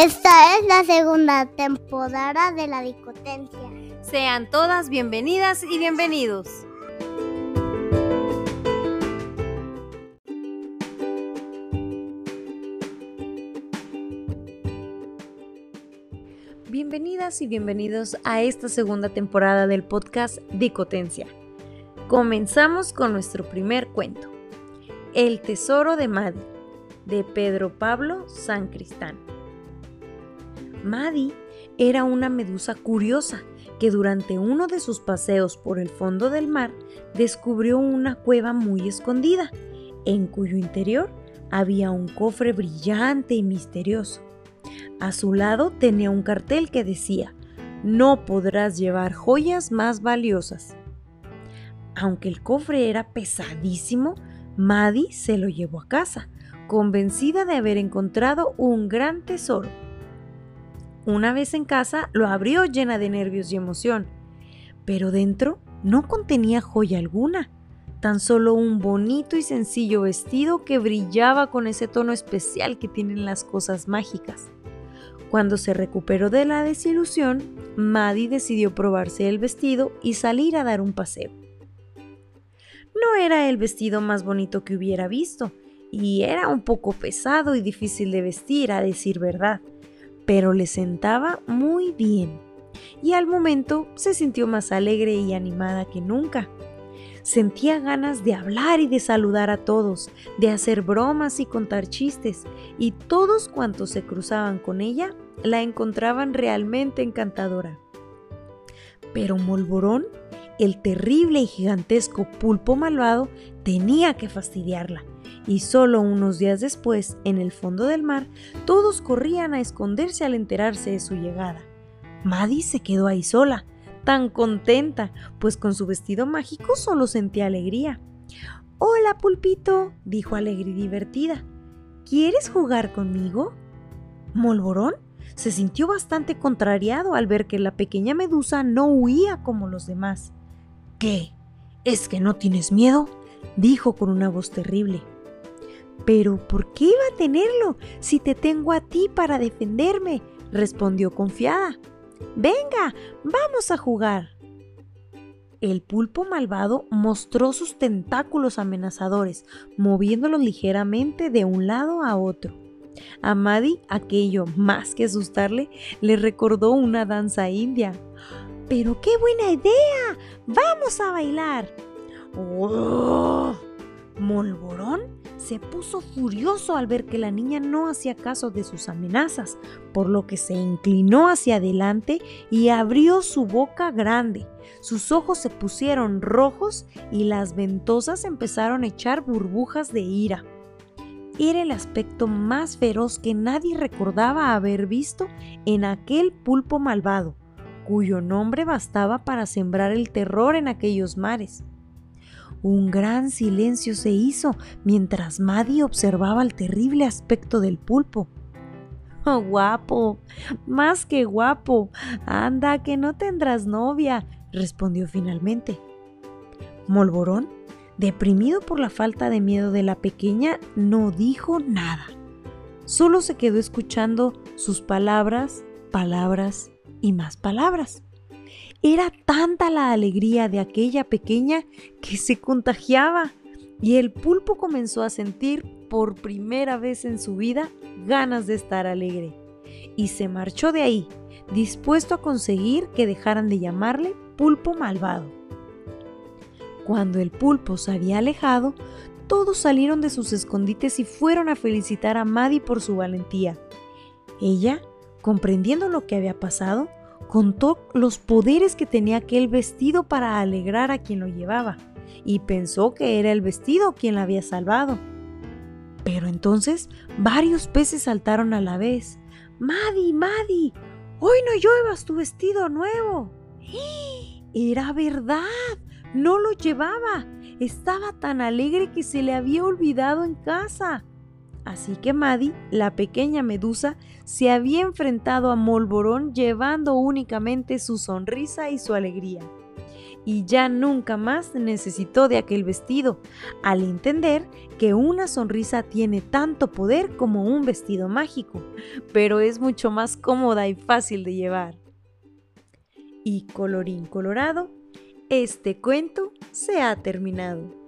Esta es la segunda temporada de la dicotencia. Sean todas bienvenidas y bienvenidos. Bienvenidas y bienvenidos a esta segunda temporada del podcast Dicotencia. Comenzamos con nuestro primer cuento, El Tesoro de Maddy, de Pedro Pablo San Cristán. Maddie era una medusa curiosa que durante uno de sus paseos por el fondo del mar descubrió una cueva muy escondida, en cuyo interior había un cofre brillante y misterioso. A su lado tenía un cartel que decía, no podrás llevar joyas más valiosas. Aunque el cofre era pesadísimo, Maddie se lo llevó a casa, convencida de haber encontrado un gran tesoro. Una vez en casa lo abrió llena de nervios y emoción, pero dentro no contenía joya alguna, tan solo un bonito y sencillo vestido que brillaba con ese tono especial que tienen las cosas mágicas. Cuando se recuperó de la desilusión, Maddie decidió probarse el vestido y salir a dar un paseo. No era el vestido más bonito que hubiera visto, y era un poco pesado y difícil de vestir, a decir verdad pero le sentaba muy bien y al momento se sintió más alegre y animada que nunca. Sentía ganas de hablar y de saludar a todos, de hacer bromas y contar chistes, y todos cuantos se cruzaban con ella la encontraban realmente encantadora. Pero Molborón, el terrible y gigantesco pulpo malvado, tenía que fastidiarla y solo unos días después, en el fondo del mar, todos corrían a esconderse al enterarse de su llegada. Maddie se quedó ahí sola, tan contenta, pues con su vestido mágico solo sentía alegría. Hola, pulpito, dijo alegre y divertida. ¿Quieres jugar conmigo? Molborón se sintió bastante contrariado al ver que la pequeña medusa no huía como los demás. ¿Qué? ¿Es que no tienes miedo? dijo con una voz terrible. Pero ¿por qué iba a tenerlo si te tengo a ti para defenderme? respondió confiada. Venga, vamos a jugar. El pulpo malvado mostró sus tentáculos amenazadores, moviéndolos ligeramente de un lado a otro. A Maddie aquello, más que asustarle, le recordó una danza india. ¡Pero qué buena idea! ¡Vamos a bailar! ¡Oh! Molborón se puso furioso al ver que la niña no hacía caso de sus amenazas, por lo que se inclinó hacia adelante y abrió su boca grande. Sus ojos se pusieron rojos y las ventosas empezaron a echar burbujas de ira. Era el aspecto más feroz que nadie recordaba haber visto en aquel pulpo malvado, cuyo nombre bastaba para sembrar el terror en aquellos mares. Un gran silencio se hizo mientras Maddie observaba el terrible aspecto del pulpo. Oh, guapo, más que guapo. Anda, que no tendrás novia, respondió finalmente. Molborón, deprimido por la falta de miedo de la pequeña, no dijo nada. Solo se quedó escuchando sus palabras, palabras y más palabras. Era tanta la alegría de aquella pequeña que se contagiaba y el pulpo comenzó a sentir por primera vez en su vida ganas de estar alegre. Y se marchó de ahí, dispuesto a conseguir que dejaran de llamarle pulpo malvado. Cuando el pulpo se había alejado, todos salieron de sus escondites y fueron a felicitar a Maddie por su valentía. Ella, comprendiendo lo que había pasado, contó los poderes que tenía aquel vestido para alegrar a quien lo llevaba, y pensó que era el vestido quien la había salvado. Pero entonces varios peces saltaron a la vez. Maddie, Maddie, hoy no lluevas tu vestido nuevo. Era verdad, no lo llevaba. Estaba tan alegre que se le había olvidado en casa. Así que Maddie, la pequeña medusa, se había enfrentado a Molborón llevando únicamente su sonrisa y su alegría. y ya nunca más necesitó de aquel vestido, al entender que una sonrisa tiene tanto poder como un vestido mágico, pero es mucho más cómoda y fácil de llevar. Y colorín colorado, este cuento se ha terminado.